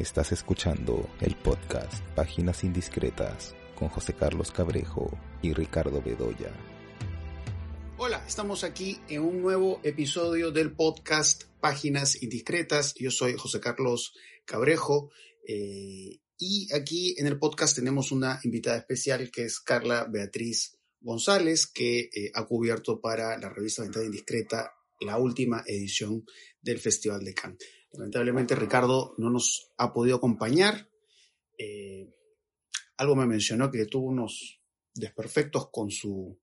Estás escuchando el podcast Páginas Indiscretas con José Carlos Cabrejo y Ricardo Bedoya. Hola, estamos aquí en un nuevo episodio del podcast Páginas Indiscretas. Yo soy José Carlos Cabrejo eh, y aquí en el podcast tenemos una invitada especial que es Carla Beatriz González, que eh, ha cubierto para la revista Ventana Indiscreta la última edición del Festival de Cannes. Lamentablemente Ricardo no nos ha podido acompañar. Eh, algo me mencionó que tuvo unos desperfectos con su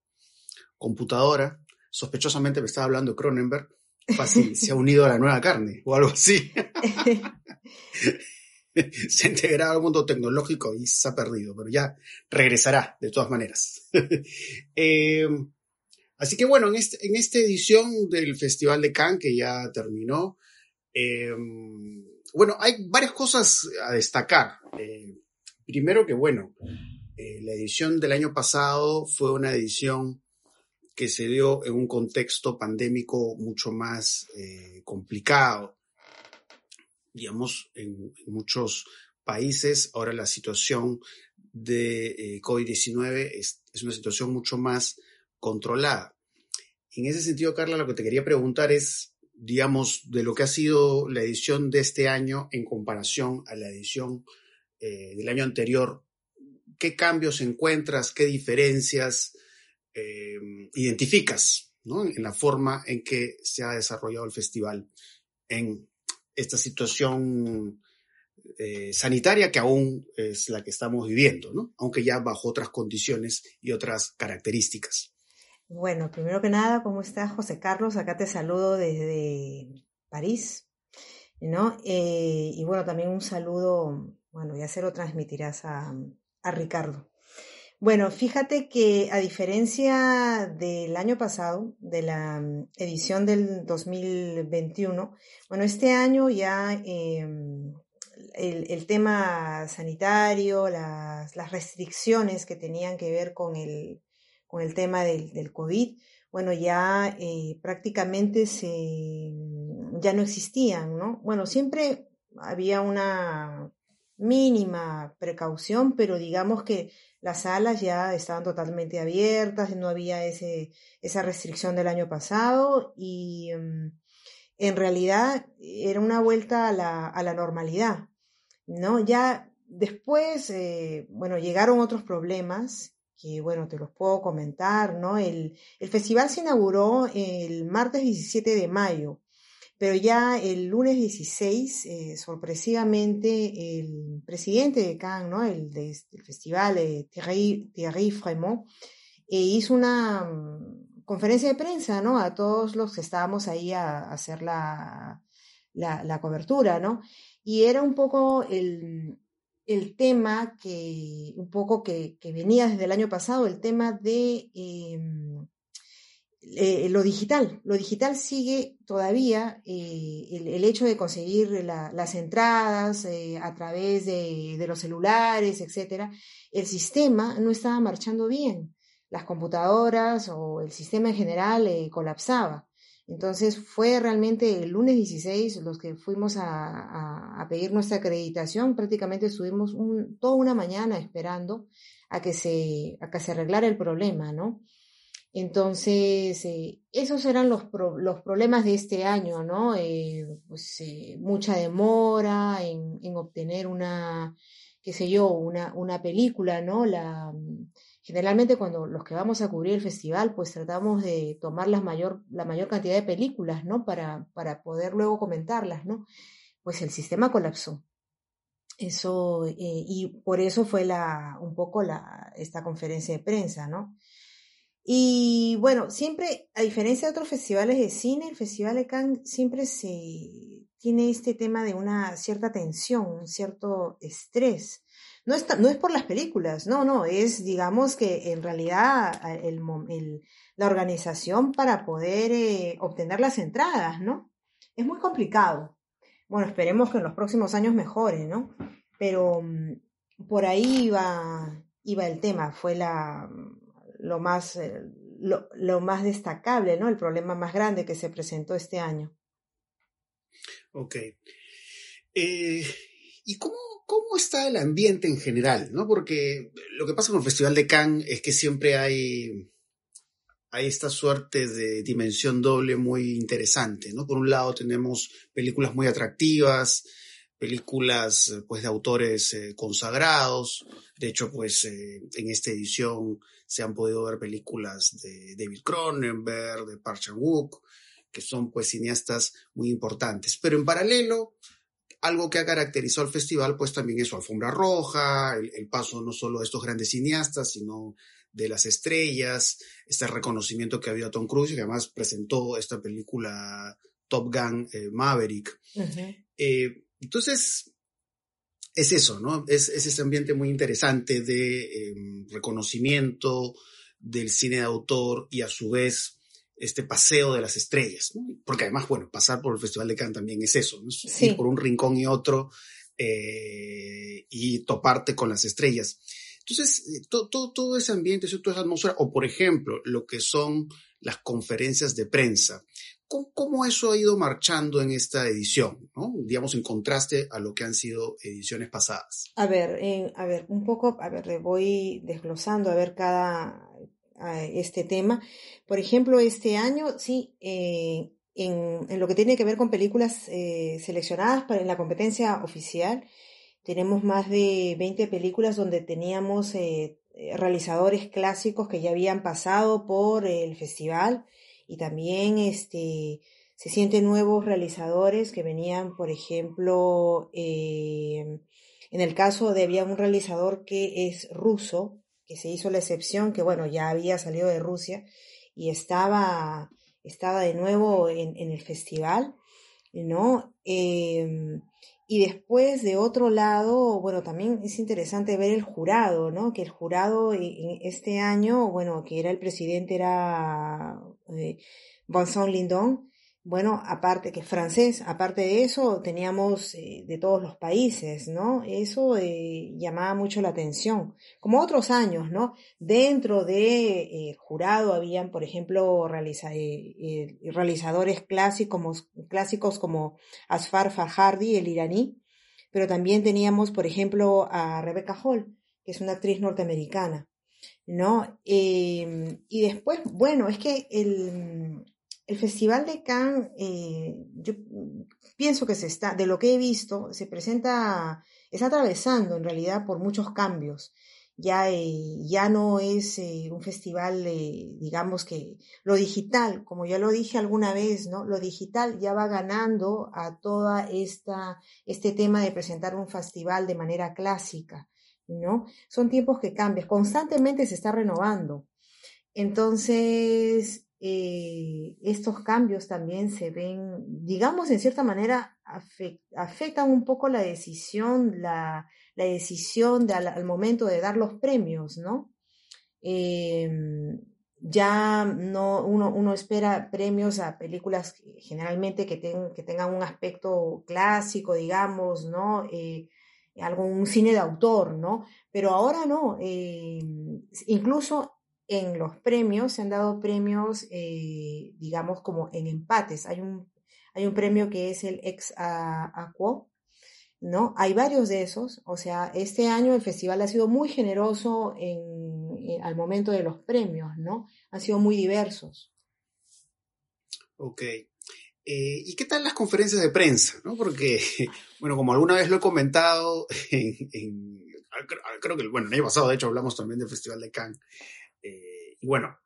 computadora. Sospechosamente me estaba hablando de Cronenberg. Fácil, se ha unido a la nueva carne o algo así. se ha integrado al mundo tecnológico y se ha perdido, pero ya regresará de todas maneras. eh, así que bueno, en, este, en esta edición del Festival de Cannes, que ya terminó, eh, bueno, hay varias cosas a destacar. Eh, primero que, bueno, eh, la edición del año pasado fue una edición que se dio en un contexto pandémico mucho más eh, complicado. Digamos, en, muchos países ahora la situación de eh, COVID-19 es, es una situación mucho más controlada. En ese sentido, Carla, lo que te quería preguntar es, digamos, de lo que ha sido la edición de este año en comparación a la edición eh, del año anterior, ¿qué cambios encuentras, qué diferencias eh, identificas ¿no? en la forma en que se ha desarrollado el festival en esta situación eh, sanitaria que aún es la que estamos viviendo, ¿no? aunque ya bajo otras condiciones y otras características? Bueno, primero que nada, ¿cómo estás, José Carlos? Acá te saludo desde París, ¿no? Eh, y bueno, también un saludo, bueno, ya se lo transmitirás a, a Ricardo. Bueno, fíjate que a diferencia del año pasado, de la edición del 2021, bueno, este año ya eh, el, el, tema sanitario, las, las restricciones que tenían que ver con el con el tema del, del COVID, bueno, ya eh, prácticamente se, ya no existían, ¿no? Bueno, siempre había una mínima precaución, pero digamos que las salas ya estaban totalmente abiertas, no había ese, esa restricción del año pasado y um, en realidad era una vuelta a la, a la normalidad, ¿no? Ya después, eh, bueno, llegaron otros problemas que bueno, te los puedo comentar, ¿no? El, el, festival se inauguró el martes 17 de mayo, pero ya el lunes 16, eh, sorpresivamente, el presidente de Cannes, ¿no? El de, del festival, eh, Thierry, Thierry Fremont, eh, hizo una um, conferencia de prensa, ¿no? A todos los que estábamos ahí a, hacer la, la, cobertura, ¿no? Y era un poco el, el tema que un poco que, venía desde el año pasado, el tema de eh, eh, lo digital. Lo digital sigue todavía eh, el, hecho de conseguir la, las entradas eh, a través de, de, los celulares, etcétera. El sistema no estaba marchando bien. Las computadoras o el sistema en general colapsaba. Entonces fue realmente el lunes 16 los que fuimos a, a, pedir nuestra acreditación. Prácticamente estuvimos un, toda una mañana esperando a que se, a que se arreglara el problema, ¿no? Entonces, eh, esos eran los, pro, los problemas de este año, ¿no? Eh, pues eh, mucha demora en, en, obtener una, qué sé yo, una, una película, ¿no? La, Generalmente cuando los que vamos a cubrir el festival, pues tratamos de tomar la mayor, la mayor cantidad de películas, ¿no? Para, para poder luego comentarlas, ¿no? Pues el sistema colapsó. Eso, eh, y por eso fue la, un poco la, esta conferencia de prensa, ¿no? Y bueno, siempre, a diferencia de otros festivales de cine, el Festival de Cannes siempre se tiene este tema de una cierta tensión, un cierto estrés no es, no es por las películas, no, no, es digamos que en realidad el, el, la organización para poder eh, obtener las entradas, ¿no? Es muy complicado. Bueno, esperemos que en los próximos años mejore, ¿no? Pero um, por ahí iba, iba el tema, fue la, lo, más, eh, lo, lo más destacable, ¿no? El problema más grande que se presentó este año. Ok. Eh, ¿Y cómo, cómo está el ambiente en general? ¿no? Porque lo que pasa con el Festival de Cannes es que siempre hay, hay esta suerte de dimensión doble muy interesante. ¿no? Por un lado tenemos películas muy atractivas, películas pues de autores eh, consagrados. De hecho, pues eh, en esta edición se han podido ver películas de David Cronenberg, de Park Chan-wook, que son pues cineastas muy importantes. Pero en paralelo, algo que ha caracterizado al festival pues también es su alfombra roja, el, el paso no solo de estos grandes cineastas, sino de las estrellas, este reconocimiento que ha habido a Tom Cruise, que además presentó esta película Top Gun eh, Maverick. Uh -huh. eh, entonces, es eso, ¿no? Es, es ese ambiente muy interesante de eh, reconocimiento del cine de autor y a su vez este paseo de las estrellas, ¿no? Porque además, bueno, pasar por el Festival de Cannes también es eso, ¿no? Sí. Ir por un rincón y otro eh, y toparte con las estrellas. Entonces, todo, todo, todo ese ambiente, toda esa atmósfera, o por ejemplo, lo que son las conferencias de prensa. ¿Cómo, ¿Cómo, eso ha ido marchando en esta edición? ¿no? Digamos, en contraste a lo que han sido ediciones pasadas. A ver, eh, a ver, un poco, a ver, le voy desglosando a ver cada a este tema. Por ejemplo, este año, sí, eh, en, lo que tiene que ver con películas eh, seleccionadas para en la competencia oficial, tenemos más de 20 películas donde teníamos eh, realizadores clásicos que ya habían pasado por el festival y también este, se sienten nuevos realizadores que venían, por ejemplo, en el caso de había un realizador que es ruso, que se hizo la excepción, que bueno, ya había salido de Rusia y estaba, estaba de nuevo en, el festival, ¿no? Eh, y después, de otro lado, bueno, también es interesante ver el jurado, ¿no? Que el jurado en este año, bueno, que era el presidente, era eh, Vincent Lindon, bueno, aparte que es francés, aparte de eso, teníamos eh, de todos los países, ¿no? Eso eh, llamaba mucho la atención. Como otros años, ¿no? Dentro del de, eh, jurado habían, por ejemplo, realiza, realizadores clásicos, clásicos como Asfar Farhadi, el iraní, pero también teníamos, por ejemplo, a Rebecca Hall, que es una actriz norteamericana, ¿no? y después, bueno, es que el el Festival de Cannes, eh, yo pienso que se está, de lo que he visto, se presenta, está atravesando en realidad por muchos cambios. Ya, eh, ya no es eh, un festival, digamos que lo digital, como ya lo dije alguna vez, ¿no? Lo digital ya va ganando a toda esta, este tema de presentar un festival de manera clásica, ¿no? Son tiempos que cambian, constantemente se está renovando. Entonces, eh, estos cambios también se ven, digamos, en cierta manera, afect, afectan un poco la decisión, la, la decisión de, al, momento de dar los premios, ¿no? Eh, ya no, uno, uno espera premios a películas generalmente que, ten, que tengan un aspecto clásico, digamos, ¿no? Eh, algún cine de autor, ¿no? Pero ahora no, eh, incluso en los premios se han dado premios, eh, digamos, como en empates. Hay un, hay un premio que es el ex aquo, ¿no? Hay varios de esos. O sea, este año el festival ha sido muy generoso en, en, al momento de los premios, ¿no? Han sido muy diversos. Ok. Eh, ¿Y qué tal las conferencias de prensa? ¿no? Porque, bueno, como alguna vez lo he comentado, en, en, creo que, bueno, el año pasado, de hecho, hablamos también del Festival de Cannes. Eh, y bueno,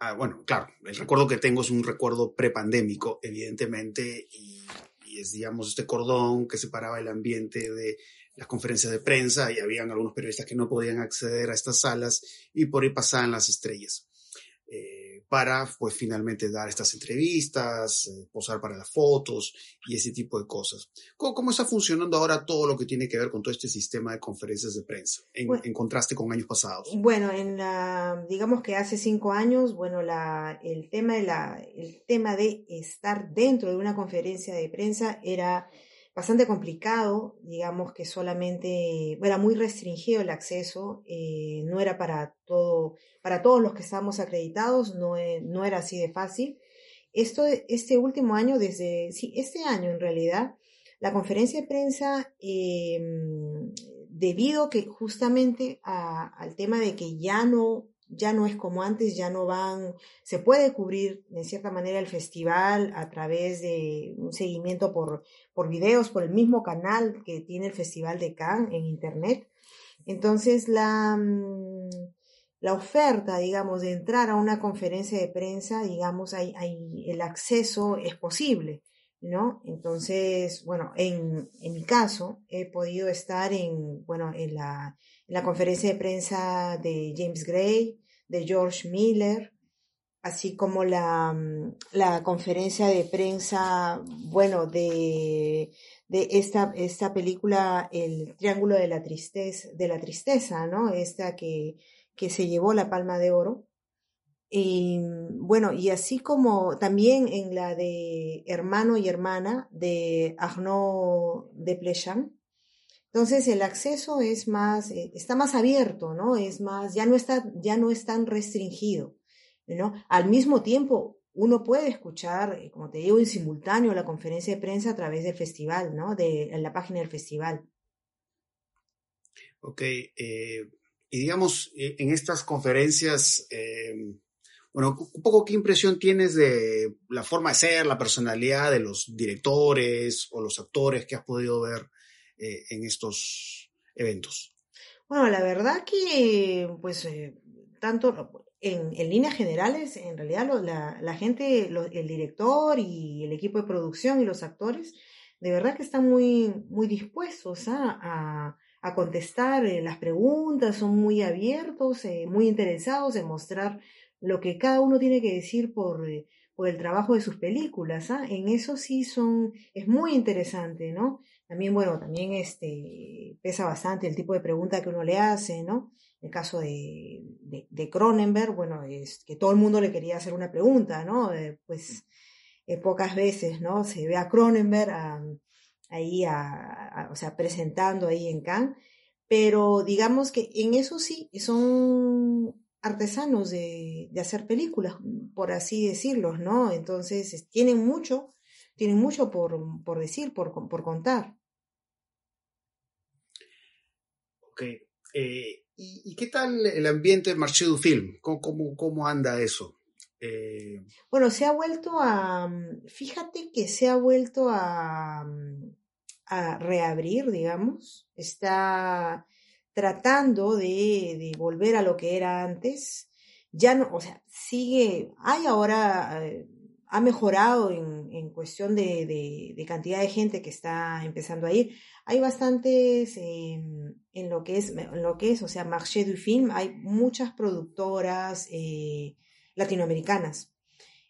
ah, bueno, claro, el recuerdo que tengo es un recuerdo prepandémico, evidentemente, y, y, es, digamos, este cordón que separaba el ambiente de las conferencias de prensa y habían algunos periodistas que no podían acceder a estas salas y por ahí pasaban las estrellas. Para pues finalmente dar estas entrevistas, eh, posar para las fotos y ese tipo de cosas. ¿Cómo, ¿Cómo, está funcionando ahora todo lo que tiene que ver con todo este sistema de conferencias de prensa en, bueno, en contraste con años pasados? Bueno, en la, digamos que hace cinco años, bueno, la, el, tema de la, el tema de estar dentro de una conferencia de prensa era bastante complicado, digamos que solamente era muy restringido el acceso, eh, no era para todo, para todos los que estábamos acreditados, no, no era así de fácil. Esto, este último año, desde, sí, este año en realidad, la conferencia de prensa, em, debido que justamente al tema de que ya no ya no es como antes, ya no van, se puede cubrir de cierta manera el festival a través de un seguimiento por, por videos, por el mismo canal que tiene el Festival de Cannes en Internet. Entonces, la, mm, la oferta, digamos, de entrar a una conferencia de prensa, digamos, el acceso es posible, ¿no? Entonces, bueno, en, en mi caso, he podido estar en, bueno, en la, la conferencia de prensa de James Gray, de George Miller, así como la, mm, la conferencia de prensa, bueno, de, de esta, esta película, El Triángulo de la Tristeza, de la Tristeza, ¿no? Esta que, que se llevó la Palma de Oro. Y bueno, y así como también en la de Hermano y Hermana de Arnaud de Plechan, entonces el acceso es más, eh, está más abierto, ¿no? Es más, ya no está, ya no es tan restringido, ¿no? Al mismo tiempo, uno puede escuchar, eh, como te digo, en simultáneo la conferencia de prensa a través del festival, ¿no? De la página del festival. Ok, eh, y digamos, en estas conferencias, bueno, un poco qué impresión tienes de la forma de ser, la personalidad de los directores o los actores que has podido ver eh, en estos eventos? Bueno, la verdad que, pues, eh, tanto en, líneas generales, en realidad la, gente, el director y el equipo de producción y los actores, de verdad que están muy, muy dispuestos ¿ah? a, contestar eh, las preguntas, son muy abiertos, muy interesados en mostrar lo que cada uno tiene que decir por, por el trabajo de sus películas. ¿ah? En eso sí son, es muy interesante, ¿no? También, bueno, también este, pesa bastante el tipo de pregunta que uno le hace, ¿no? En el caso de, de, Cronenberg, bueno, es que todo el mundo le quería hacer una pregunta, ¿no? Eh, pues eh, pocas veces, ¿no? Se ve a Cronenberg ahí, o sea, presentando ahí en Cannes, pero digamos que en eso sí son artesanos de, de hacer películas, por así decirlo, ¿no? Entonces, tienen mucho, tienen mucho por, por decir, por, por contar. Eh, ¿y, qué tal el ambiente del Marché du Film? ¿Cómo, cómo, anda eso? Eh, bueno, se ha vuelto a, fíjate que se ha vuelto a, a reabrir, digamos, está tratando de, volver a lo que era antes. Ya no, o sea, sigue, hay ahora, eh, ha mejorado en, en cuestión de, de, cantidad de gente que está empezando a ir. Hay bastantes em, en lo que es, en lo que es, o sea, marché du film, hay muchas productoras eh, latinoamericanas.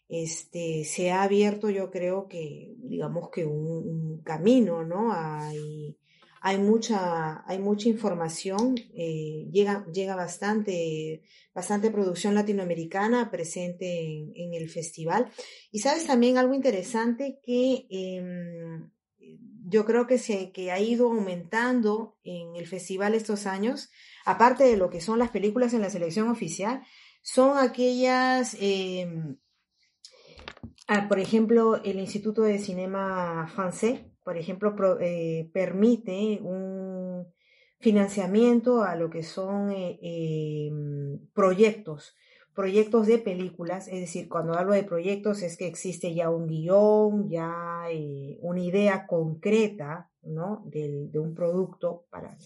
Este, se ha abierto, yo creo que, digamos que un, camino, ¿no? Hay, hay mucha, hay mucha información, eh, llega, llega bastante, bastante producción latinoamericana presente en, el festival. Y sabes también algo interesante que em, yo creo que, se, que ha ido aumentando en el festival estos años, aparte de lo que son las películas en la selección oficial, son aquellas, em, ah, por ejemplo, el Instituto de Cinema Francés, por ejemplo, eh, permite un financiamiento a lo que son eh, em, proyectos proyectos de películas, es decir, cuando hablo de proyectos es que existe ya un guion, ya eh, una idea concreta, ¿no? De, un producto, para,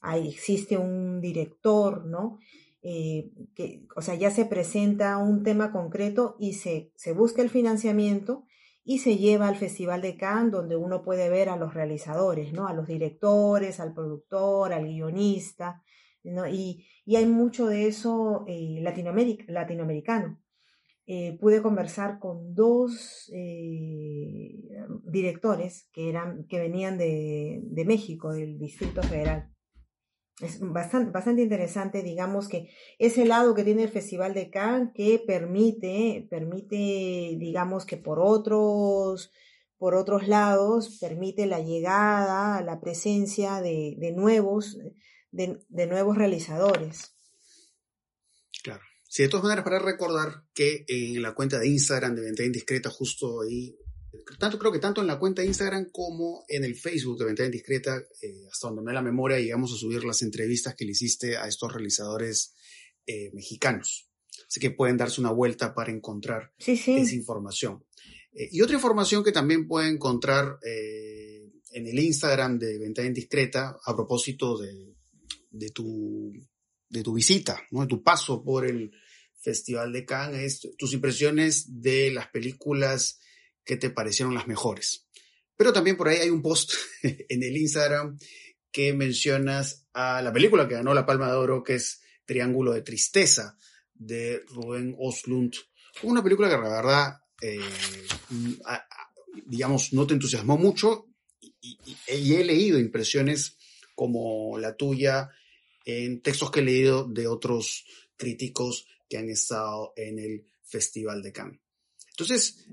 ahí existe un director, ¿no? Eh, que, o sea, ya se presenta un tema concreto y se, se busca el financiamiento y se lleva al Festival de Cannes, donde uno puede ver a los realizadores, ¿no? A los directores, al productor, al guionista, y, hay mucho de eso eh, latinoamericano. Eh, pude conversar con dos eh, directores que, eran, que venían de, México, del Distrito Federal. Es bastante, bastante interesante, digamos que ese lado que tiene el Festival de Cannes que permite, permite, digamos que por otros, por otros lados, permite la llegada, la presencia de, de nuevos, de, nuevos realizadores. Claro. Sí, de todas maneras, para recordar que en la cuenta de Instagram de Venta Indiscreta, justo ahí tanto creo que tanto en la cuenta de Instagram como en el Facebook de Ventana Indiscreta, eh, hasta donde me la memoria, llegamos a subir las entrevistas que le hiciste a estos realizadores eh, mexicanos. Así que pueden darse una vuelta para encontrar esa información. Eh, y otra información que también pueden encontrar en el Instagram de Ventana Indiscreta, a propósito de, de, tu, de tu visita, ¿no? de tu paso por el Festival de Cannes, es tus impresiones de las películas que te parecieron las mejores. Pero también por ahí hay un post en el Instagram que mencionas a la película que ganó la Palma de Oro, que es Triángulo de Tristeza, de Rubén Oslund. Una película que la verdad, eh, digamos, no te entusiasmó mucho y, he leído impresiones como la tuya en textos que he leído de otros críticos que han estado en el Festival de Cannes. Entonces,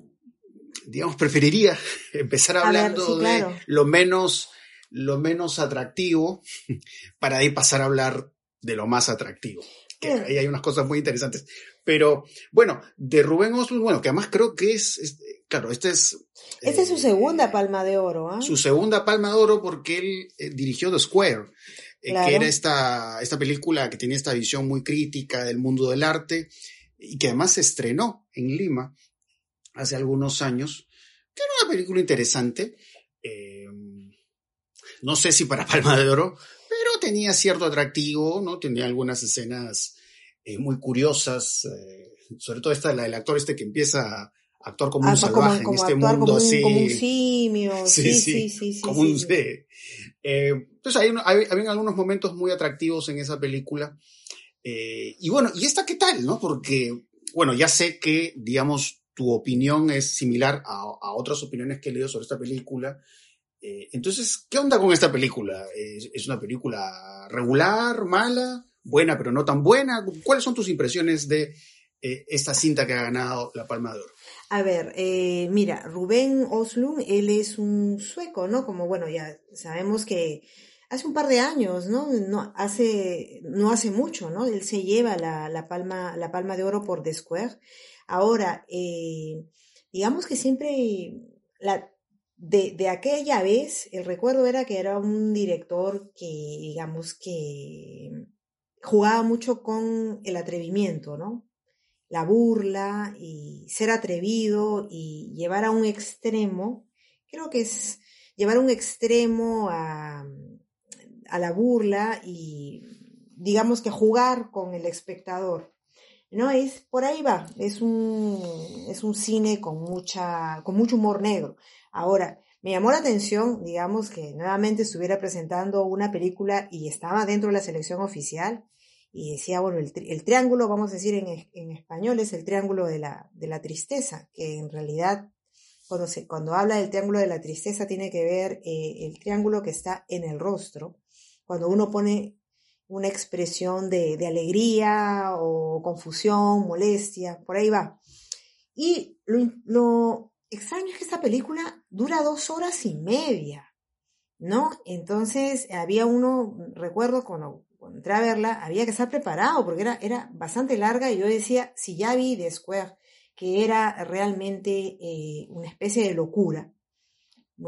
digamos, preferiría empezar hablando de lo menos, lo menos atractivo para ahí pasar a hablar de lo más atractivo. Que ahí hay unas cosas muy interesantes. Pero bueno, de Rubén Oslund, bueno, que además creo que es, claro, este es... Esta es su segunda palma de oro. ¿ah? Su segunda palma de oro porque él eh, dirigió The Square, eh, que era esta, esta película que tenía esta visión muy crítica del mundo del arte y que además se estrenó en Lima hace algunos años, que era una película interesante. Eh, no sé si para Palma de Oro, pero tenía cierto atractivo, ¿no? Tenía algunas escenas eh, muy curiosas, eh, sobre todo esta, la del actor este que empieza a actuar como un salvaje en este mundo como así. Como un simio, sí, sí, sí, sí. como un, entonces hay, hay, había algunos momentos muy atractivos en esa película. y bueno, ¿y esta qué tal, no? Porque, bueno, ya sé que, digamos, tu opinión es similar a, otras opiniones que he leído sobre esta película. Eh, entonces, ¿qué onda con esta película? ¿Es, una película regular, mala, buena pero no tan buena? ¿Cuáles son tus impresiones de eh, esta cinta que ha ganado la Palma de Oro? A ver, eh, mira, Rubén Oslund, él es un sueco, ¿no? Como, bueno, ya sabemos que hace un par de años, ¿no? No hace, no hace mucho, ¿no? Él se lleva la, la, palma, la palma de oro por The Square. Ahora, eh, digamos que siempre, la, de, de, aquella vez, el recuerdo era que era un director que, digamos que jugaba mucho con el atrevimiento, ¿no? La burla y ser atrevido y llevar a un extremo, creo que es llevar a un extremo a, a la burla y digamos que jugar con el espectador. No, es, por ahí va, es un, es un cine con mucha, con mucho humor negro. Ahora, me llamó la atención, digamos, que nuevamente estuviera presentando una película y estaba dentro de la selección oficial y decía, bueno, el, triángulo, vamos a decir en, en, español, es el triángulo de la, de la tristeza, que en realidad cuando, se, cuando habla del triángulo de la tristeza tiene que ver eh, el triángulo que está en el rostro. Cuando uno pone una expresión de, alegría o confusión, molestia, por ahí va. Y lo, extraño es que esta película dura dos horas y media, ¿no? Entonces había uno, recuerdo cuando, entré a verla, había que estar preparado porque era, era bastante larga y yo decía, si ya vi The Square, que era realmente eh, una especie de locura,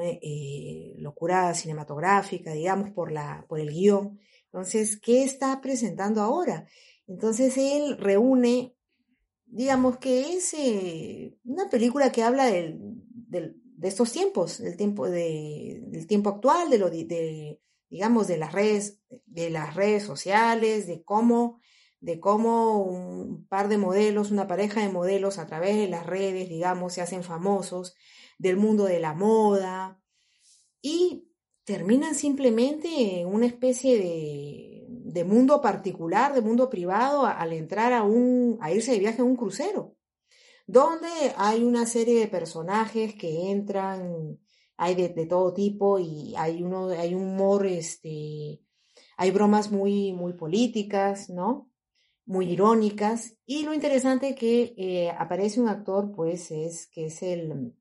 eh, locura cinematográfica, digamos, por, la, por el guion, entonces, ¿qué está presentando ahora? Entonces, él reúne, digamos que es eh, una película que habla de estos tiempos, del tiempo, de, del tiempo actual, de lo de, digamos, de las redes, de las redes sociales, de cómo, de cómo un par de modelos, una pareja de modelos a través de las redes, digamos, se hacen famosos, del mundo de la moda. Y terminan simplemente en una especie de, mundo particular, de mundo privado, al entrar a, un, a irse de viaje en un crucero, donde hay una serie de personajes que entran, hay de, todo tipo y hay, uno, hay humor, este, hay bromas muy, muy políticas, ¿no? Muy irónicas. Y lo interesante que eh, aparece un actor, pues, es que es el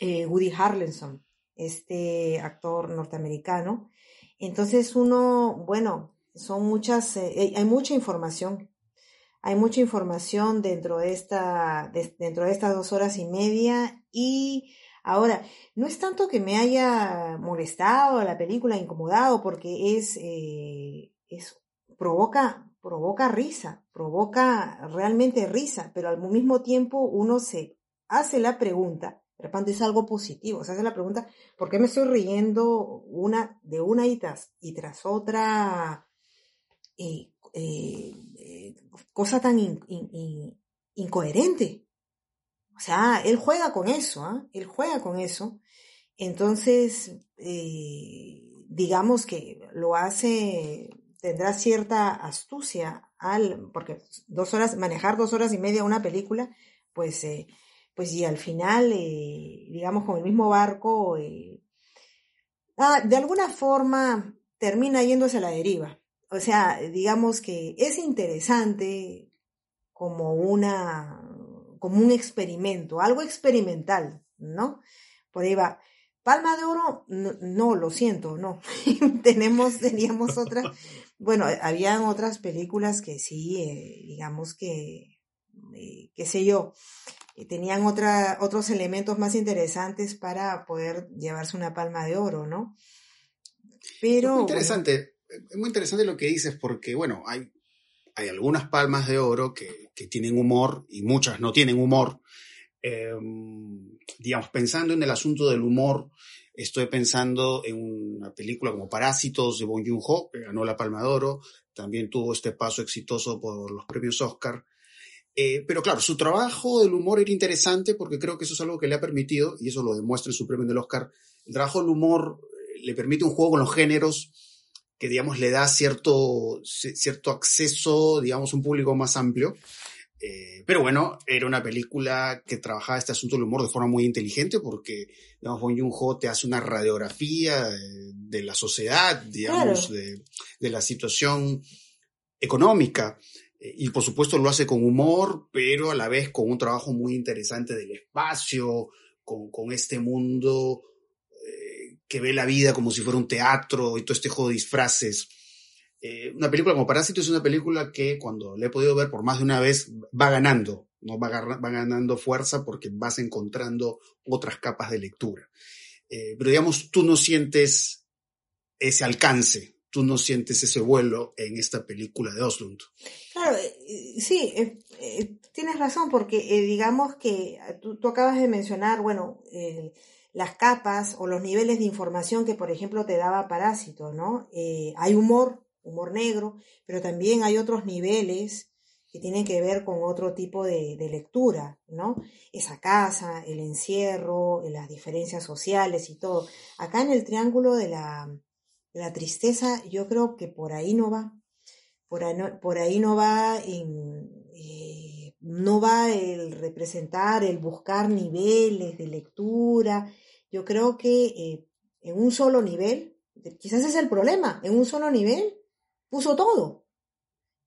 eh, Woody Harrelson este actor norteamericano. Entonces uno, bueno, son muchas, eh, hay mucha información, hay mucha información dentro de, esta, dentro de estas dos horas y media y Ahora, no es tanto que me haya molestado la película, incomodado, porque es, eh, es provoca, provoca risa, provoca realmente risa, pero al mismo tiempo uno se hace la pregunta, de repente es algo positivo, se hace la pregunta, ¿por qué me estoy riendo una, de una y tras, y tras otra eh, eh, eh, cosa tan incoherente? O sea, él juega con eso, ¿ah? él juega con eso. Entonces, digamos que lo hace, tendrá cierta astucia al, porque dos horas, manejar dos horas y media una película, pues pues y al final, eh, digamos, con el mismo barco, eh, ah, de alguna forma termina yéndose a la deriva. O sea, digamos que es interesante como una, como un experimento, algo experimental, ¿no? Por ahí va. Palma de oro, no, lo siento, no. Tenemos, teníamos otras, bueno, habían otras películas que sí, eh, digamos que, qué sé yo, tenían otra, otros elementos más interesantes para poder llevarse una palma de oro, ¿no? Pero... Es muy interesante, es muy interesante lo que dices porque, bueno, hay, hay algunas palmas de oro que, que tienen humor y muchas no tienen humor. Em, digamos, pensando en el asunto del humor, estoy pensando en una película como Parásitos de Bong Joon-ho, que ganó la Palma de Oro, también tuvo este paso exitoso por los premios Oscar. Eh, pero claro, su trabajo del humor era interesante porque creo que eso es algo que le ha permitido, y eso lo demuestra en su premio del Oscar, el trabajo del humor eh, le permite un juego con los géneros que, digamos, le da cierto, cierto acceso, digamos, a un público más amplio. Eh, pero bueno, era una película que trabajaba este asunto del humor de forma muy inteligente porque, digamos, Bong Joon-ho te hace una radiografía de, la sociedad, digamos, de, de, la situación económica y por supuesto lo hace con humor, pero a la vez con un trabajo muy interesante del espacio, con, con este mundo eh, que ve la vida como si fuera un teatro y todo este juego de disfraces. Eh, una película como Parásito es una película que cuando la he podido ver por más de una vez va ganando, ¿no? va, ganando fuerza porque vas encontrando otras capas de lectura. Eh, pero digamos, tú no sientes ese alcance tú no sientes ese vuelo en esta película de Oslund. Claro, eh, sí, eh, eh, tienes razón, porque digamos que tú, acabas de mencionar, bueno, las capas o los niveles de información que, por ejemplo, te daba Parásito, ¿no? hay humor, humor negro, pero también hay otros niveles que tienen que ver con otro tipo de, de lectura, ¿no? Esa casa, el encierro, las diferencias sociales y todo. Acá en el triángulo de la, la tristeza yo creo que por ahí no va. Por ahí no, va en, eh, no va el representar, el buscar niveles de lectura. Yo creo que eh, en un solo nivel, quizás es el problema, en un solo nivel puso todo.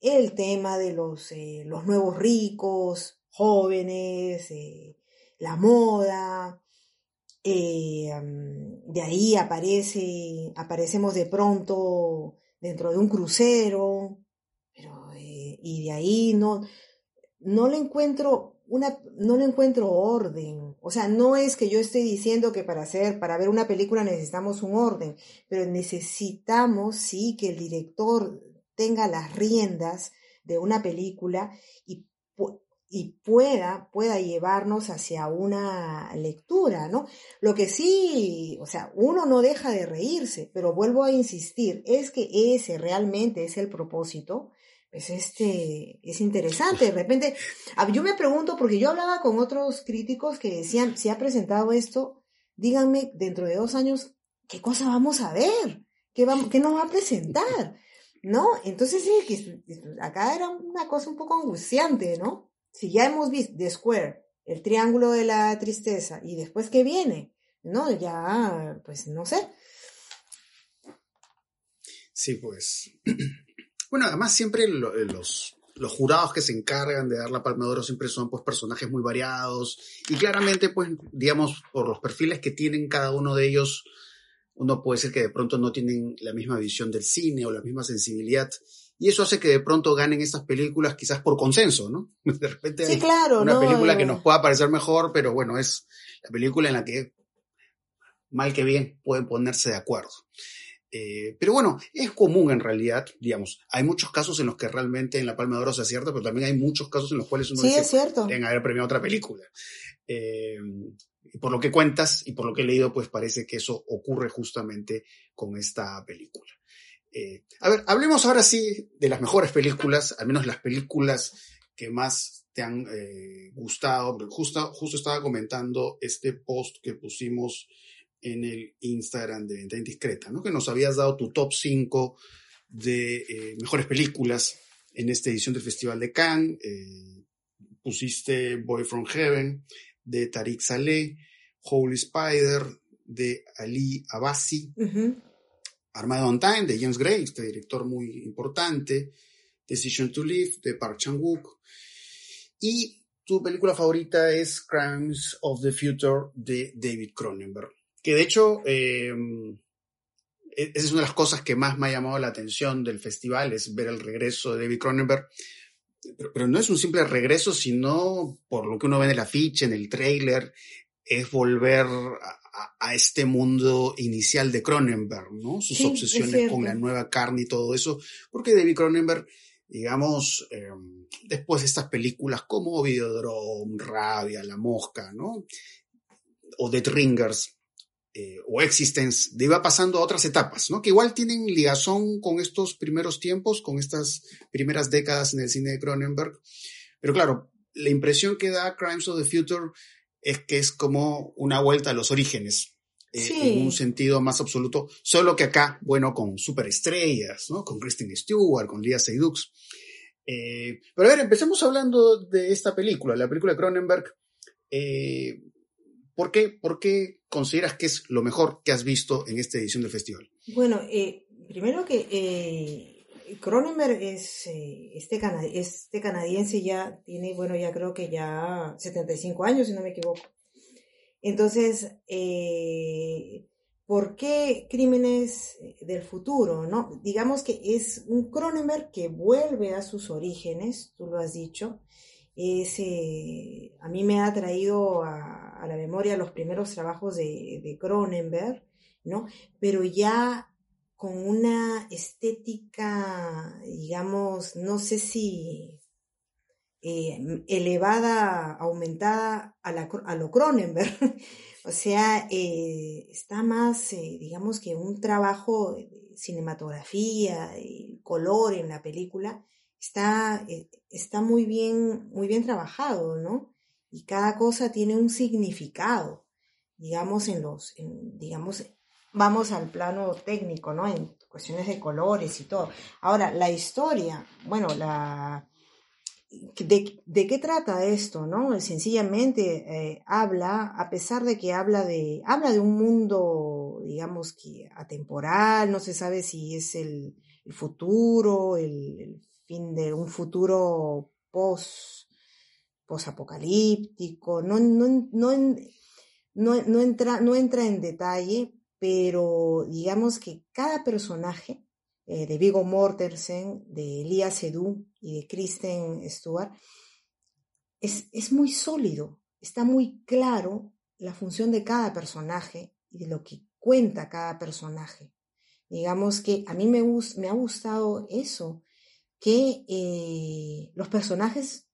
El tema de los, eh, los nuevos ricos, jóvenes, la moda, eh, de ahí aparece, aparecemos de pronto dentro de un crucero, pero, eh, y de ahí no, no le encuentro una, no le encuentro orden. O sea, no es que yo esté diciendo que para hacer, para ver una película necesitamos un orden, pero necesitamos sí que el director tenga las riendas de una película y y pueda, pueda llevarnos hacia una lectura, ¿no? Lo que sí, o sea, uno no deja de reírse, pero vuelvo a insistir, es que ese realmente es el propósito, pues este, es interesante. De repente, yo me pregunto, porque yo hablaba con otros críticos que decían, si ha presentado esto, díganme dentro de dos años, ¿qué cosa vamos a ver? ¿Qué, vamos, qué nos va a presentar? ¿No? Entonces, sí, acá era una cosa un poco angustiante, ¿no? Si ya hemos visto The Square, el triángulo de la tristeza, y después qué viene, ¿no? Ya, pues no sé. Sí, pues. Bueno, además siempre los, los jurados que se encargan de dar la palma siempre son pues personajes muy variados y claramente pues digamos por los perfiles que tienen cada uno de ellos uno puede ser que de pronto no tienen la misma visión del cine o la misma sensibilidad y eso hace que de pronto ganen estas películas quizás por consenso, ¿no? De repente sí, claro, una película que nos pueda parecer mejor, pero bueno, es la película en la que mal que bien pueden ponerse de acuerdo. Eh, pero bueno, es común en realidad, digamos, hay muchos casos en los que realmente en La Palma de Oro se acierta, pero también hay muchos casos en los cuales uno sí, dice, es cierto. que haber premiado otra película. Eh, por lo que cuentas y por lo que he leído, pues parece que eso ocurre justamente con esta película. Eh, a ver, hablemos ahora sí de las mejores películas, al menos las películas que más te han eh, gustado. Justo, justo estaba comentando este post que pusimos en el Instagram de Venta Indiscreta, ¿no? Que nos habías dado tu top 5 de eh, mejores películas en esta edición del Festival de Cannes. Eh, pusiste Boy from Heaven de Tariq Saleh, Holy Spider de Ali Abassi. Armada on Time de James Gray, este director muy importante, Decision to Live de Park Chan-wook, y tu película favorita es Crimes of the Future de David Cronenberg que de hecho eh, esa es una de las cosas que más me ha llamado la atención del festival, es ver el regreso de David Cronenberg, pero, no es un simple regreso, sino por lo que uno ve en el afiche, en el trailer, es volver a, este mundo inicial de Cronenberg, ¿no? Sus sí, obsesiones con la nueva carne y todo eso, porque David Cronenberg digamos, eh, después de estas películas como Videodrome, Rabia, La Mosca, ¿no? O Dead Ringers, eh, o Existence, iba pasando a otras etapas, ¿no? Que igual tienen ligazón con estos primeros tiempos, con estas primeras décadas en el cine de Cronenberg. Pero claro, la impresión que da Crimes of the Future es que es como una vuelta a los orígenes, eh, en un sentido más absoluto, solo que acá, bueno, con superestrellas, ¿no? Con Kristen Stewart, con Lia Seydoux. Eh, pero a ver, empecemos hablando de esta película, la película de Cronenberg. Eh, ¿por, qué, ¿Por qué consideras que es lo mejor que has visto en esta edición del festival? Bueno, primero que Cronenberg es eh, este, cana este canadiense ya tiene, bueno, ya creo que ya 75 años, si no me equivoco. Entonces, eh, ¿por qué crímenes del futuro? ¿no? Digamos que es un Cronenberg que vuelve a sus orígenes, tú lo has dicho. Es, eh, a mí me ha traído a, la memoria los primeros trabajos de, de Cronenberg, ¿no? Pero ya con una estética, digamos, no sé si eh, elevada, aumentada a, la, lo Cronenberg. o sea, eh, está más, eh, digamos que un trabajo de cinematografía, el color en la película, está, está muy bien, muy bien trabajado, ¿no? Y cada cosa tiene un significado, digamos, en los, digamos, vamos al plano técnico, ¿no? En cuestiones de colores y todo. Ahora, la historia, bueno, la, de, qué trata esto, ¿no? Sencillamente eh, habla, a pesar de que habla de, habla de un mundo, digamos que atemporal, no se sabe si es el, futuro, el, fin de un futuro post, apocalíptico, no, no, no, no, no, entra, no entra en detalle, pero digamos que cada personaje eh, de Vigo Mortensen, de Elias Sedú y de Kristen Stewart, es, es, muy sólido, está muy claro la función de cada personaje y de lo que cuenta cada personaje. Digamos que a mí me, ha gustado eso, que eh, los personajes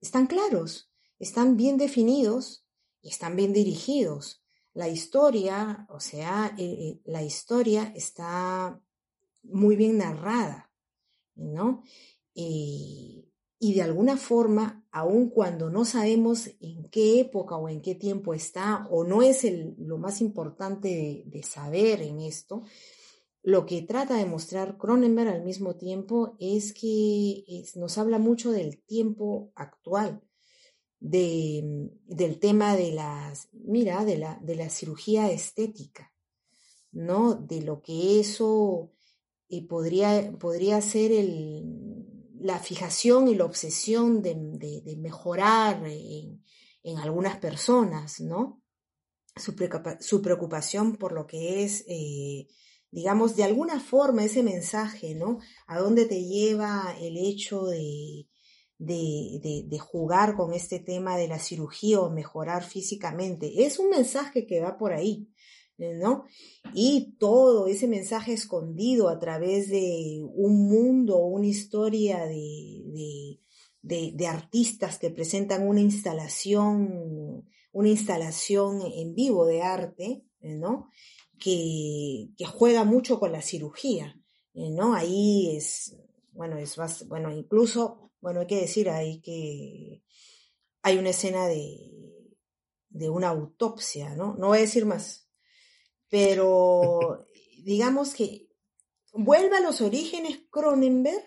están claros, están bien definidos y están bien dirigidos. La historia, o sea, eh, la historia está muy bien narrada, ¿no? Eh, y de alguna forma, aun cuando no sabemos en qué época o en qué tiempo está, o no es lo más importante de, saber en esto, lo que trata de mostrar Cronenberg al mismo tiempo es que nos habla mucho del tiempo actual, de, del tema de las, mira, de la, de la cirugía estética, ¿no? De lo que eso eh, podría, podría ser el, la fijación y la obsesión de, de, mejorar en, en, algunas personas, ¿no? Su, su, preocupación por lo que es, eh, digamos, de alguna forma ese mensaje, ¿no? A dónde te lleva el hecho de, de, de, jugar con este tema de la cirugía o mejorar físicamente. Es un mensaje que va por ahí, ¿no? Y todo ese mensaje escondido a través de un mundo, una historia de, de, artistas que presentan una instalación, una instalación en vivo de arte, ¿no? Que, que juega mucho con la cirugía, ¿no? Ahí es, bueno, es bueno, incluso, bueno, hay que decir ahí que hay una escena de, de una autopsia, ¿no? No voy a decir más, pero digamos que vuelve a los orígenes Cronenberg,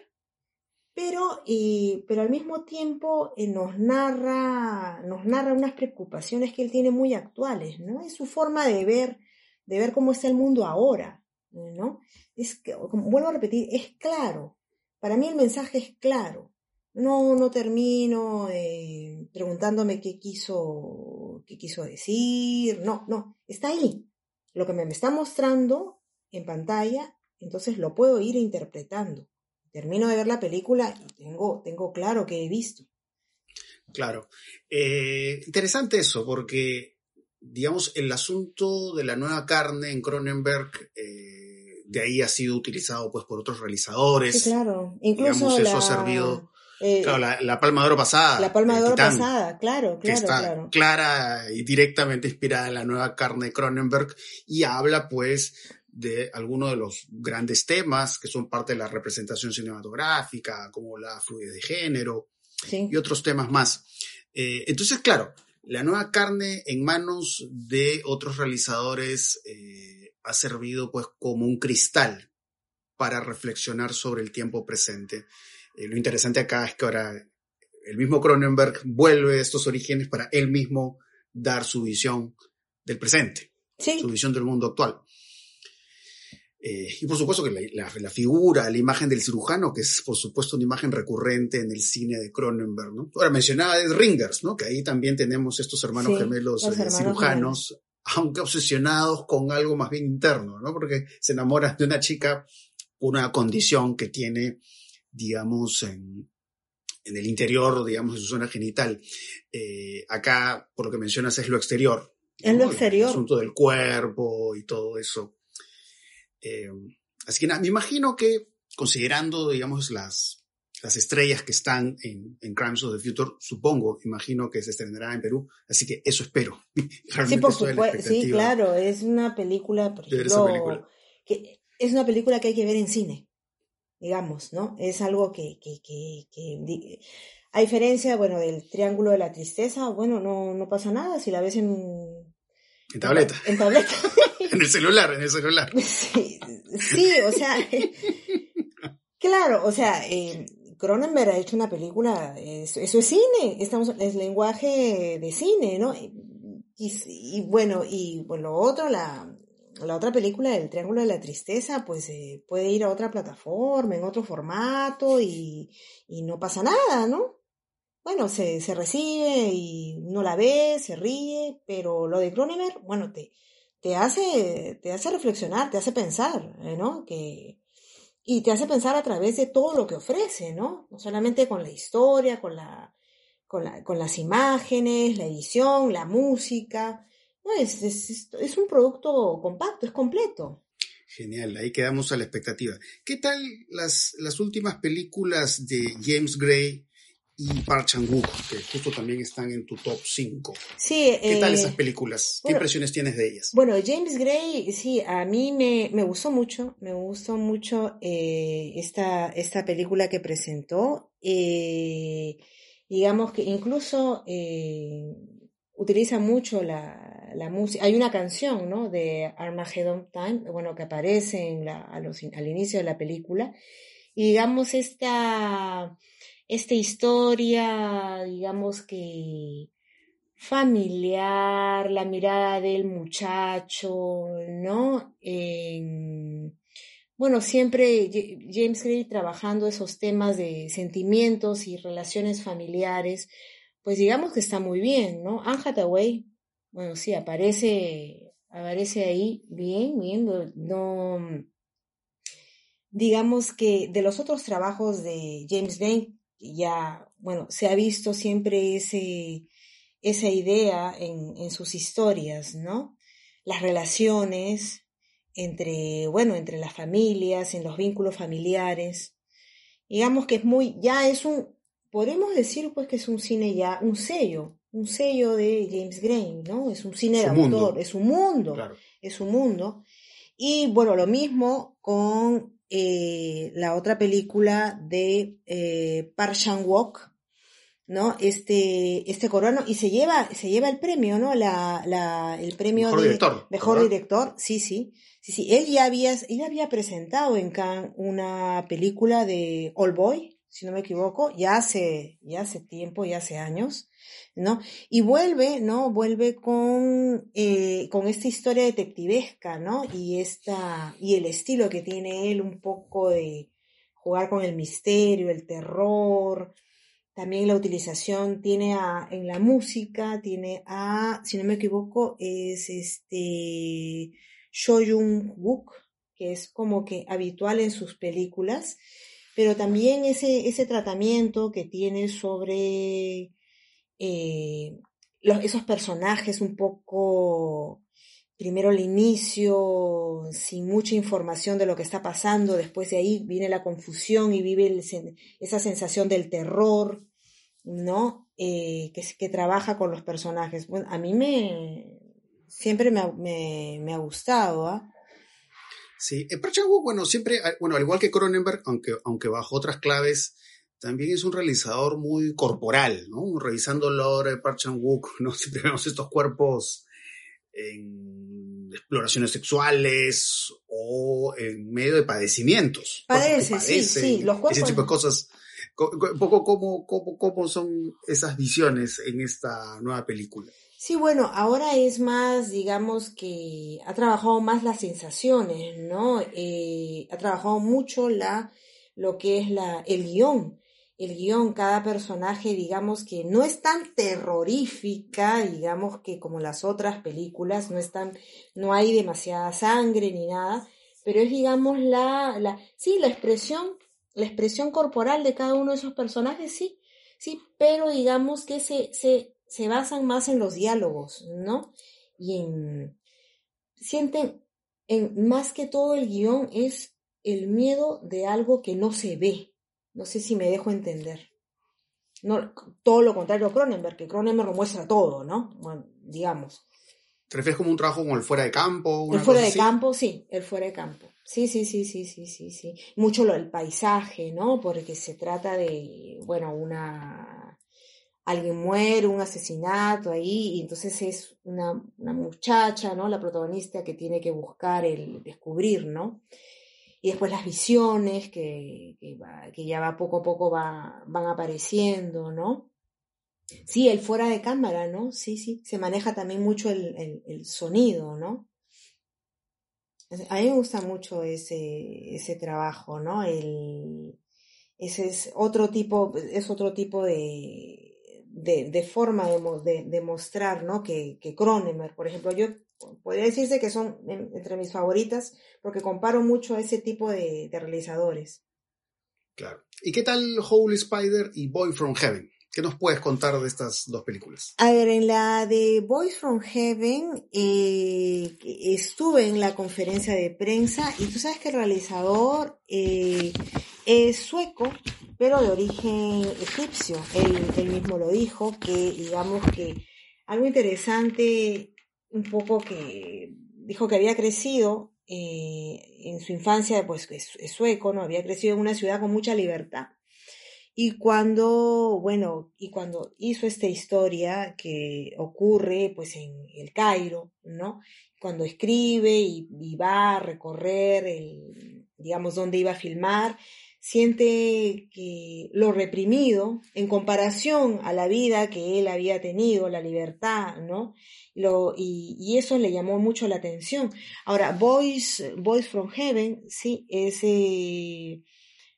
pero, eh, pero al mismo tiempo eh, nos, narra, nos narra unas preocupaciones que él tiene muy actuales, ¿no? Es su forma de ver, de ver cómo está el mundo ahora, ¿no? Es, vuelvo a repetir, es claro. Para mí el mensaje es claro. No, no termino eh, preguntándome qué quiso, qué quiso decir. No, no, está ahí. Lo que me está mostrando en pantalla, entonces lo puedo ir interpretando termino de ver la película y tengo, tengo claro que he visto. Claro. Eh, interesante eso, porque, digamos, el asunto de la nueva carne en Cronenberg, eh, de ahí ha sido utilizado pues por otros realizadores. Sí, claro. Incluso digamos, eso ha servido. Eh, claro, la, Palma de Oro pasada. La Palma de Oro pasada, claro, claro, está Clara y directamente inspirada en la nueva carne de Cronenberg y habla pues de algunos de los grandes temas que son parte de la representación cinematográfica, como la fluidez de género y otros temas más. Eh, entonces, claro, la nueva carne en manos de otros realizadores eh, ha servido pues como un cristal para reflexionar sobre el tiempo presente. Eh, lo interesante acá es que ahora el mismo Cronenberg vuelve a estos orígenes para él mismo dar su visión del presente, su visión del mundo actual. Eh, y por supuesto que la, la, figura, la imagen del cirujano, que es por supuesto una imagen recurrente en el cine de Cronenberg, ¿no? Ahora mencionaba de Ringers, ¿no? Que ahí también tenemos estos hermanos gemelos eh, cirujanos, aunque obsesionados con algo más bien interno, ¿no? Porque se enamoran de una chica una condición que tiene, digamos, en, en el interior, digamos, de su zona genital. Eh, acá, por lo que mencionas, es lo exterior. Es lo exterior. El asunto del cuerpo y todo eso. Eh, así que nada, me imagino que considerando, digamos, las, las estrellas que están en, en Crimes of the Future, supongo, imagino que se estrenará en Perú, así que eso espero. sí, por supuesto, sí, claro, es una película, por ejemplo, que es una película que hay que ver en cine, digamos, ¿no? Es algo que, que, que, que a diferencia, bueno, del Triángulo de la Tristeza, bueno, no, no pasa nada si la ves en... En tableta. En tableta. en el celular, en el celular. Sí, o sea, claro, o sea, eh, Cronenberg ha hecho una película, eso, es cine, estamos, es lenguaje de cine, ¿no? Y, bueno, y bueno, lo otro, la, la otra película, El Triángulo de la Tristeza, pues eh, puede ir a otra plataforma, en otro formato y, y no pasa nada, ¿no? Bueno, se, se recibe y uno la ve, se ríe, pero lo de Cronenberg, bueno, te, te hace, te hace reflexionar, te hace pensar, eh, ¿no? Que, y te hace pensar a través de todo lo que ofrece, ¿no? No solamente con la historia, con, la, con, la, con las imágenes, la edición, la música. No, es, es, es un producto compacto, es completo. Genial, ahí quedamos a la expectativa. ¿Qué tal las, las últimas películas de James Gray y Park Chan-wook, que justo también están en tu top 5. Sí, ¿Qué tal eh, esas películas? ¿Qué impresiones tienes de ellas? Bueno, James Gray, sí, a mí me, me gustó mucho, me gustó mucho eh, esta, esta película que presentó. Eh, digamos que incluso utiliza mucho la, la música. Hay una canción, ¿no? De Armageddon Time, bueno, que aparece en la, al inicio de la película. Y digamos, esta esta historia, digamos que familiar, la mirada del muchacho, ¿no? bueno, siempre James Gray trabajando esos temas de sentimientos y relaciones familiares, pues digamos que está muy bien, ¿no? Anne Hathaway, bueno, sí, aparece, aparece ahí bien, bien, no, digamos que de los otros trabajos de James Gray, ya, bueno, se ha visto siempre ese, esa idea en, en sus historias, ¿no? las relaciones entre, bueno, entre las familias, en los vínculos familiares. Digamos que es muy, ya es un, podemos decir pues que es un cine ya, un sello, un sello de James Gray, ¿no? Es un cine de autor, es un mundo, es un mundo. Y bueno, lo mismo con eh, la otra película de eh, Park Chan-wook, ¿no? Este, este coreano, y se lleva, se lleva el premio, ¿no? La, la, el premio mejor de director, mejor director, sí, sí. Sí, sí, él ya había, él había presentado en Cannes una película de All Boy, si no me equivoco, ya hace, ya hace tiempo, ya hace años, ¿no? Y vuelve, ¿no? Vuelve con, eh, con esta historia detectivesca, ¿no? Y esta, y el estilo que tiene él, un poco de jugar con el misterio, el terror, también la utilización tiene en la música, tiene a, si no me equivoco, es este Sho Jung-wook, que es como que habitual en sus películas, pero también ese, ese tratamiento que tiene sobre eh, esos personajes un poco, primero el inicio, sin mucha información de lo que está pasando, después de ahí viene la confusión y vive esa sensación del terror, ¿no? Eh, que, que trabaja con los personajes. Bueno, a mí me siempre me, me, me ha gustado, ¿ah? Sí, el Park bueno, siempre, bueno, al igual que Cronenberg, aunque, aunque bajo otras claves, también es un realizador muy corporal, ¿no? Revisando la obra de Park Chan-wook, ¿no? Siempre vemos estos cuerpos en exploraciones sexuales o en medio de padecimientos. Padece, sí, sí, los cuerpos. Ese tipo de cosas. Un poco cómo, cómo, cómo son esas visiones en esta nueva película. Sí, bueno, ahora es más, digamos que ha trabajado más las sensaciones, ¿no? Eh, ha trabajado mucho la, lo que es la, el guion el guion, cada personaje, digamos que no es tan terrorífica, digamos que como las otras películas, no es no hay demasiada sangre ni nada, pero es, digamos, la, la, sí, la expresión, la expresión corporal de cada uno de esos personajes, sí, sí, pero digamos que se, se, se basan más en los diálogos, ¿no? Y en, sienten, en, más que todo el guion es el miedo de algo que no se ve, no sé si me dejo entender. No, todo lo contrario a Cronenberg, que Cronenberg lo muestra todo, ¿no? Bueno, digamos. ¿Te refieres como un trabajo como el fuera de campo? el fuera de campo, sí, el fuera de campo. Sí, sí, sí, sí, sí, sí, sí. Mucho lo del paisaje, ¿no? Porque se trata de, bueno, una... Alguien muere, un asesinato ahí, y entonces es una, una muchacha, ¿no? La protagonista que tiene que buscar el descubrir, ¿no? y después las visiones que, que, ya va poco a poco va, van apareciendo, ¿no? Sí, el fuera de cámara, ¿no? Sí, sí, se maneja también mucho el, el, sonido, ¿no? A mí me gusta mucho ese, ese trabajo, ¿no? El, ese es otro tipo, es otro tipo de, de, de forma de, de, mostrar, ¿no? Que, que Cronenberg, por ejemplo, yo podría decirse que son entre mis favoritas porque comparo mucho a ese tipo de, realizadores. Claro. ¿Y qué tal Holy Spider y Boy from Heaven? ¿Qué nos puedes contar de estas dos películas? A ver, en la de Boys from Heaven eh, estuve en la conferencia de prensa y tú sabes que el realizador eh, es sueco, pero de origen egipcio. Él, mismo lo dijo, que digamos que algo interesante un poco que dijo que había crecido eh, en su infancia, pues es, sueco, ¿no? Había crecido en una ciudad con mucha libertad. Y cuando, bueno, y cuando hizo esta historia que ocurre pues en el Cairo, ¿no? Cuando escribe y, y va a recorrer el, digamos, donde iba a filmar, siente que lo reprimido en comparación a la vida que él había tenido, la libertad, ¿no? Lo, y, eso le llamó mucho la atención. Ahora, Boys, Boys from Heaven, sí, es, eh,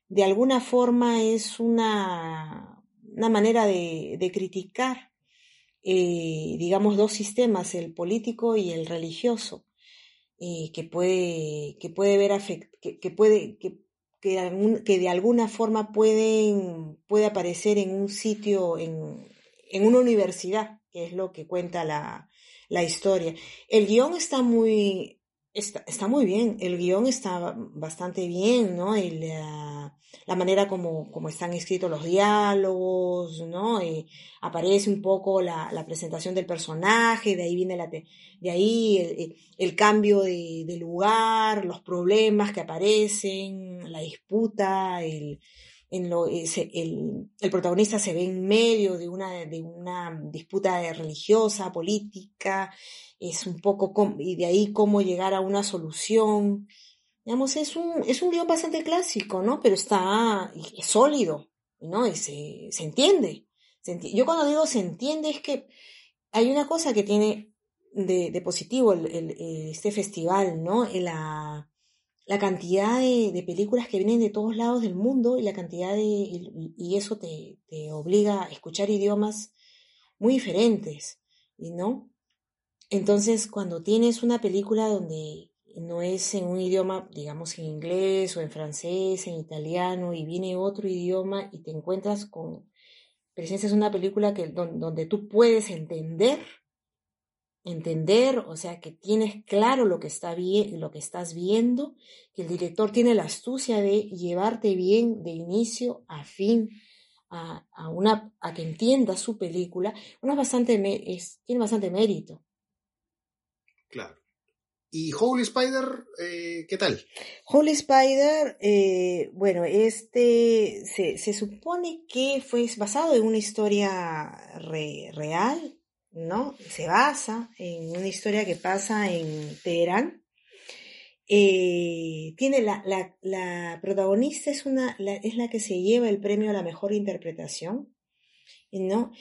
de alguna forma es una, una manera de, criticar, eh, digamos, dos sistemas, el político y el religioso, eh, que puede, que puede ver que, que puede, que, de alguna forma pueden, puede aparecer en un sitio, en, en, una universidad, que es lo que cuenta la, la historia. El guion está muy, está, está muy bien, el guion está bastante bien, ¿no? la, la manera como, como, están escritos los diálogos, ¿no? Y aparece un poco la, la, presentación del personaje, de ahí viene la, de ahí el, el cambio de, de, lugar, los problemas que aparecen, la disputa, el, lo, el, protagonista se ve en medio de una, de una disputa religiosa, política, es un poco, y de ahí cómo llegar a una solución. Digamos, es un, es un guion bastante clásico, ¿no? Pero está es sólido, ¿no? Y se, se entiende. Yo cuando digo se entiende es que hay una cosa que tiene de, positivo este festival, ¿no? La, la cantidad de, películas que vienen de todos lados del mundo y la cantidad de. y, eso te, te, obliga a escuchar idiomas muy diferentes, ¿no? Entonces, cuando tienes una película donde no es en un idioma, digamos en inglés o en francés, en italiano, y viene otro idioma y te encuentras con presencia de una película que, donde tú puedes entender entender, o sea, que tienes claro lo que, está bien, lo que estás viendo, que el director tiene la astucia de llevarte bien de inicio a fin a, una, a que entiendas su película, una bastante, es, tiene bastante mérito. Claro. ¿Y Holy Spider, eh, qué tal? Holy Spider, eh, bueno, este se, se, supone que fue basado en una historia real, ¿no? Se basa en una historia que pasa en Teherán. Eh, tiene la, la, la, protagonista es, una, la, es la que se lleva el premio a la mejor interpretación, ¿no?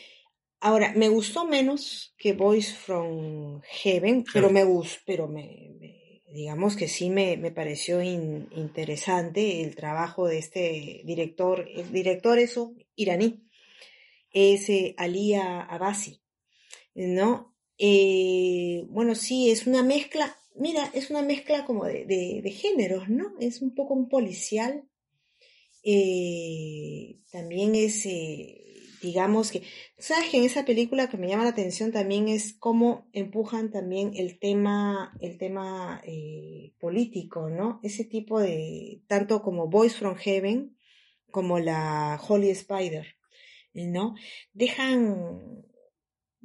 Ahora, me gustó menos que Voice from Heaven, pero me gustó, pero me, digamos que sí me, me pareció interesante el trabajo de este director, el director eso, iraní, es eh, Alia Abasi. ¿No? Eh, bueno, sí, es una mezcla, mira, es una mezcla como de, de, géneros, ¿no? Es un poco un policial. Eh, también es, eh, digamos que, ¿sabes que en esa película que me llama la atención también es cómo empujan también el tema, el tema político, ¿no? Ese tipo de, tanto como Boys from Heaven, como la Holy Spider, ¿no? Dejan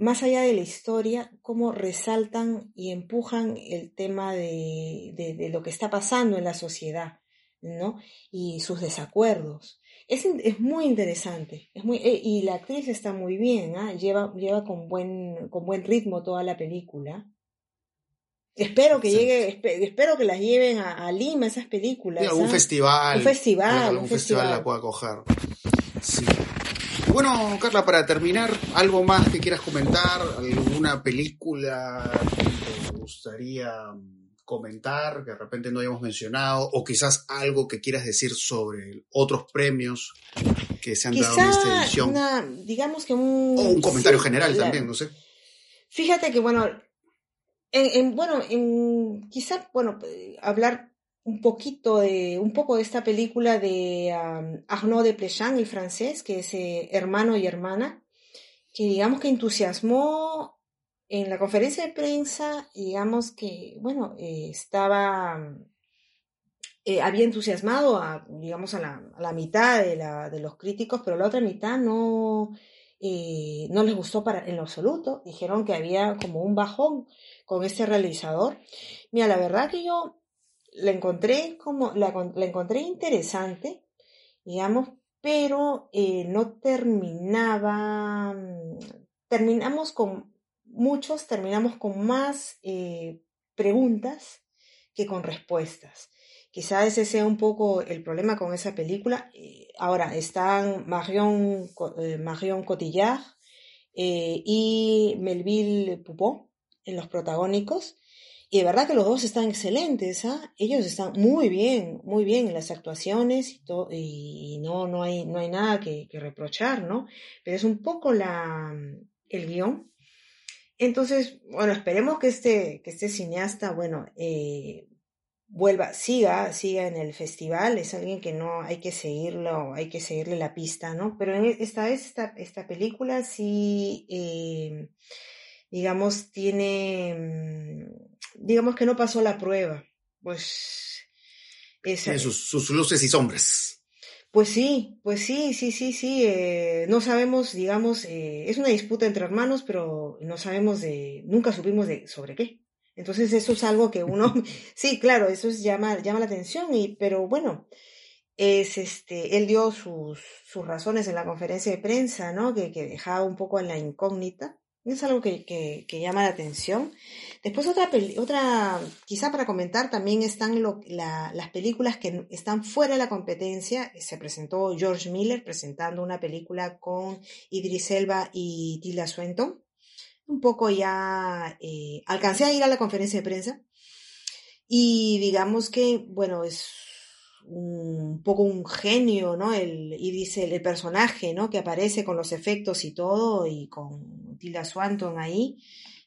más allá de la historia, cómo resaltan y empujan el tema de, de, lo que está pasando en la sociedad, ¿no? Y sus desacuerdos. Es, es muy interesante. Es muy, eh, y la actriz está muy bien, ¿ah? lleva, lleva con, buen, con buen ritmo toda la película. Espero que llegue, espero que las lleven a, Lima esas películas. Sí, algún ¿ah? festival. Un festival. Algún festival, la pueda coger. Sí. Bueno, Carla, para terminar, ¿algo más que quieras comentar? ¿Alguna película que te gustaría comentar que de repente no hayamos mencionado? ¿O quizás algo que quieras decir sobre otros premios que se han dado en esta edición? digamos que un... O un comentario general también, no sé. Fíjate que, bueno, en, bueno, en, quizás, bueno, hablar un poquito de, un poco de esta película de Arnaud de Plechan, el francés, que es eh, hermano y hermana, que digamos que entusiasmó en la conferencia de prensa, digamos que, bueno, eh, estaba, eh, había entusiasmado a, digamos, a la mitad de, la, de, los críticos, pero la otra mitad no, no les gustó para, en lo absoluto. Dijeron que había como un bajón con este realizador. Mira, la verdad que yo la encontré como, encontré interesante, digamos, pero eh, no terminaba, mm, terminamos con, muchos terminamos con más eh, preguntas que con respuestas. Quizás ese sea un poco el problema con esa película. Eh, ahora están Marion, Marion Cotillard y Melville Poupon en los protagónicos. Y de verdad que los dos están excelentes, ¿ah? Ellos están muy bien, muy bien en las actuaciones y, y no, no, hay, no hay nada que, reprochar, ¿no? Pero es un poco la, el guion. Entonces, bueno, esperemos que este, que este cineasta, bueno, eh, vuelva, siga, siga en el festival, es alguien que no hay que seguirlo, hay que seguirle la pista, ¿no? Pero esta vez, esta, esta película sí... Eh, digamos, tiene, mm, digamos que no pasó la prueba. Pues... Tiene sus, luces y sombras. Pues sí, pues sí, sí, sí, sí. Eh, no sabemos, digamos, eh, es una disputa entre hermanos, pero no sabemos de, nunca supimos de sobre qué. Entonces eso es algo que uno, sí, claro, eso es, llama, llama la atención, y, pero bueno, es este, él dio sus, sus razones en la conferencia de prensa, ¿no? Que, que dejaba un poco en la incógnita. Es algo que, que, que llama la atención. Después otra, otra, quizá para comentar, también están las películas que están fuera de la competencia. Se presentó George Miller presentando una película con Idris Elba y Tilda Swinton. Un poco ya eh, alcancé a ir a la conferencia de prensa y digamos que, bueno, es un poco un genio, ¿no? El, y dice el, personaje, ¿no? Que aparece con los efectos y todo, y con Tilda Swanton ahí.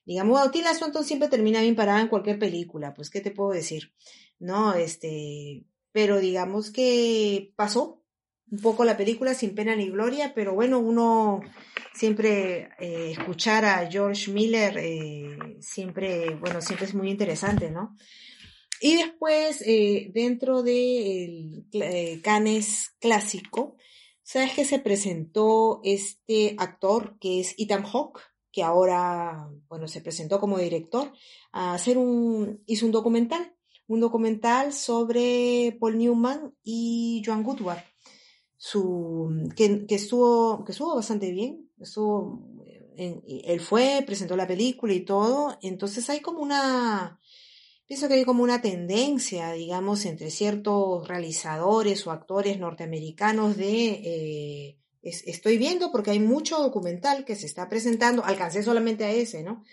Digamos, Tilda Swanton siempre termina bien parada en cualquier película, pues, ¿qué te puedo decir? ¿No? Este, pero digamos que pasó un poco la película sin pena ni gloria, pero bueno, uno siempre eh, escuchar a George Miller eh, siempre, bueno, siempre es muy interesante, ¿no? Y después, eh, dentro del eh, Canes clásico, ¿sabes que se presentó este actor que es Ethan Hawke, que ahora, bueno, se presentó como director, a hacer un, hizo un documental, un documental sobre Paul Newman y Joan Goodward, su, que, estuvo, que estuvo bastante bien, estuvo, él fue, presentó la película y todo, entonces hay como una, Pienso que hay como una tendencia, digamos, entre ciertos realizadores o actores norteamericanos de... Eh, estoy viendo porque hay mucho documental que se está presentando, alcancé solamente a ese, ¿no?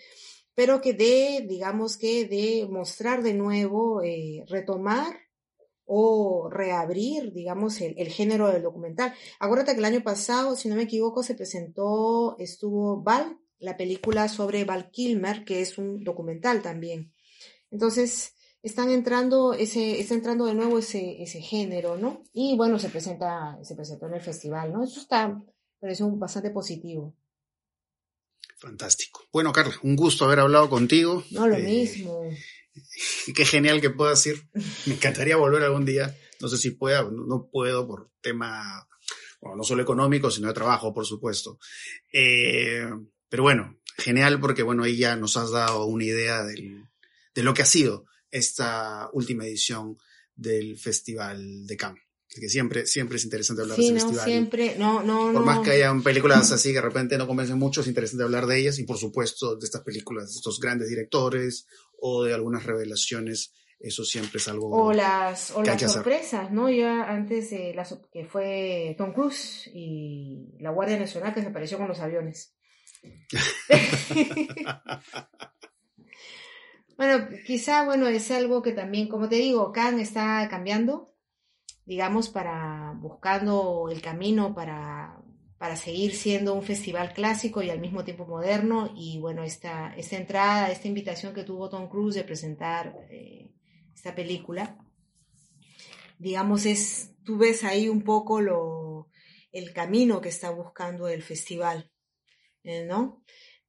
Pero que de, digamos que de mostrar de nuevo, eh, retomar o reabrir, digamos, el, el, género del documental. Acuérdate que el año pasado, si no me equivoco, se presentó, estuvo Val, la película sobre Val Kilmer, que es un documental también. Entonces, están entrando ese, está entrando de nuevo ese, ese género, ¿no? Y bueno, se presenta, se presentó en el festival, ¿no? Eso está, parece un bastante positivo. Fantástico. Bueno, Carla, un gusto haber hablado contigo. No, lo eh, mismo. Qué genial que puedas ir. Me encantaría volver algún día. No sé si pueda, no, puedo por tema, bueno, no solo económico, sino de trabajo, por supuesto. Eh, pero bueno, genial porque, bueno, ahí ya nos has dado una idea del, de lo que ha sido esta última edición del Festival de Cannes. Que siempre, siempre es interesante hablar de ese no, festival. Siempre, no, no, Por más que hayan películas así que de repente no convencen mucho, es interesante hablar de ellas y por supuesto de estas películas, de estos grandes directores o de algunas revelaciones eso siempre es algo o las o las sorpresas no ya antes de las que fue Tom Cruise y la Guardia Nacional que se apareció con los aviones Bueno, quizá, bueno, es algo que también, como te digo, Cannes está cambiando, digamos, para buscando el camino para, para seguir siendo un festival clásico y al mismo tiempo moderno. Y bueno, esta, esta entrada, esta invitación que tuvo Tom Cruise de presentar eh, esta película, digamos, es, tú ves ahí un poco lo, el camino que está buscando el festival, eh, ¿no?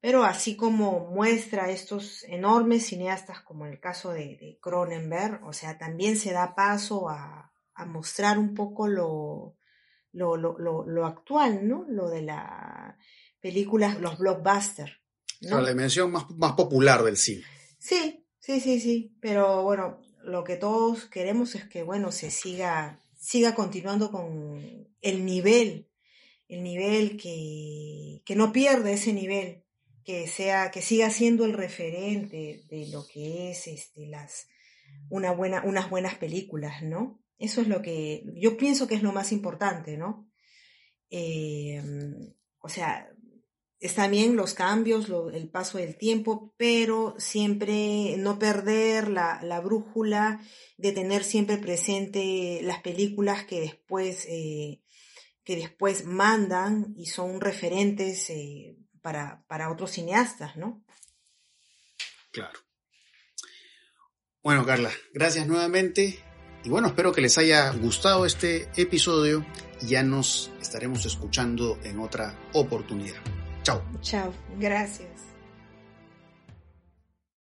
Pero así como muestra estos enormes cineastas, como en el caso de, Cronenberg, o sea, también se da paso a, mostrar un poco lo, lo, actual, ¿no? Lo de la película, los blockbusters. ¿no? La dimensión más, más popular del cine. Sí, sí, sí, sí, pero bueno, lo que todos queremos es que, bueno, se siga, siga continuando con el nivel, el nivel que, que no pierde ese nivel que sea, que siga siendo el referente de lo que es este, las, una buena, unas buenas películas, ¿no? Eso es lo que yo pienso que es lo más importante, ¿no? Em, o sea, están bien los cambios, el paso del tiempo, pero siempre no perder la, la, brújula de tener siempre presente las películas que después, eh, que después mandan y son referentes eh, para, para otros cineastas, ¿no? Claro. Bueno, Carla, gracias nuevamente. Y bueno, espero que les haya gustado este episodio. Ya nos estaremos escuchando en otra oportunidad. Chao. Chao, gracias.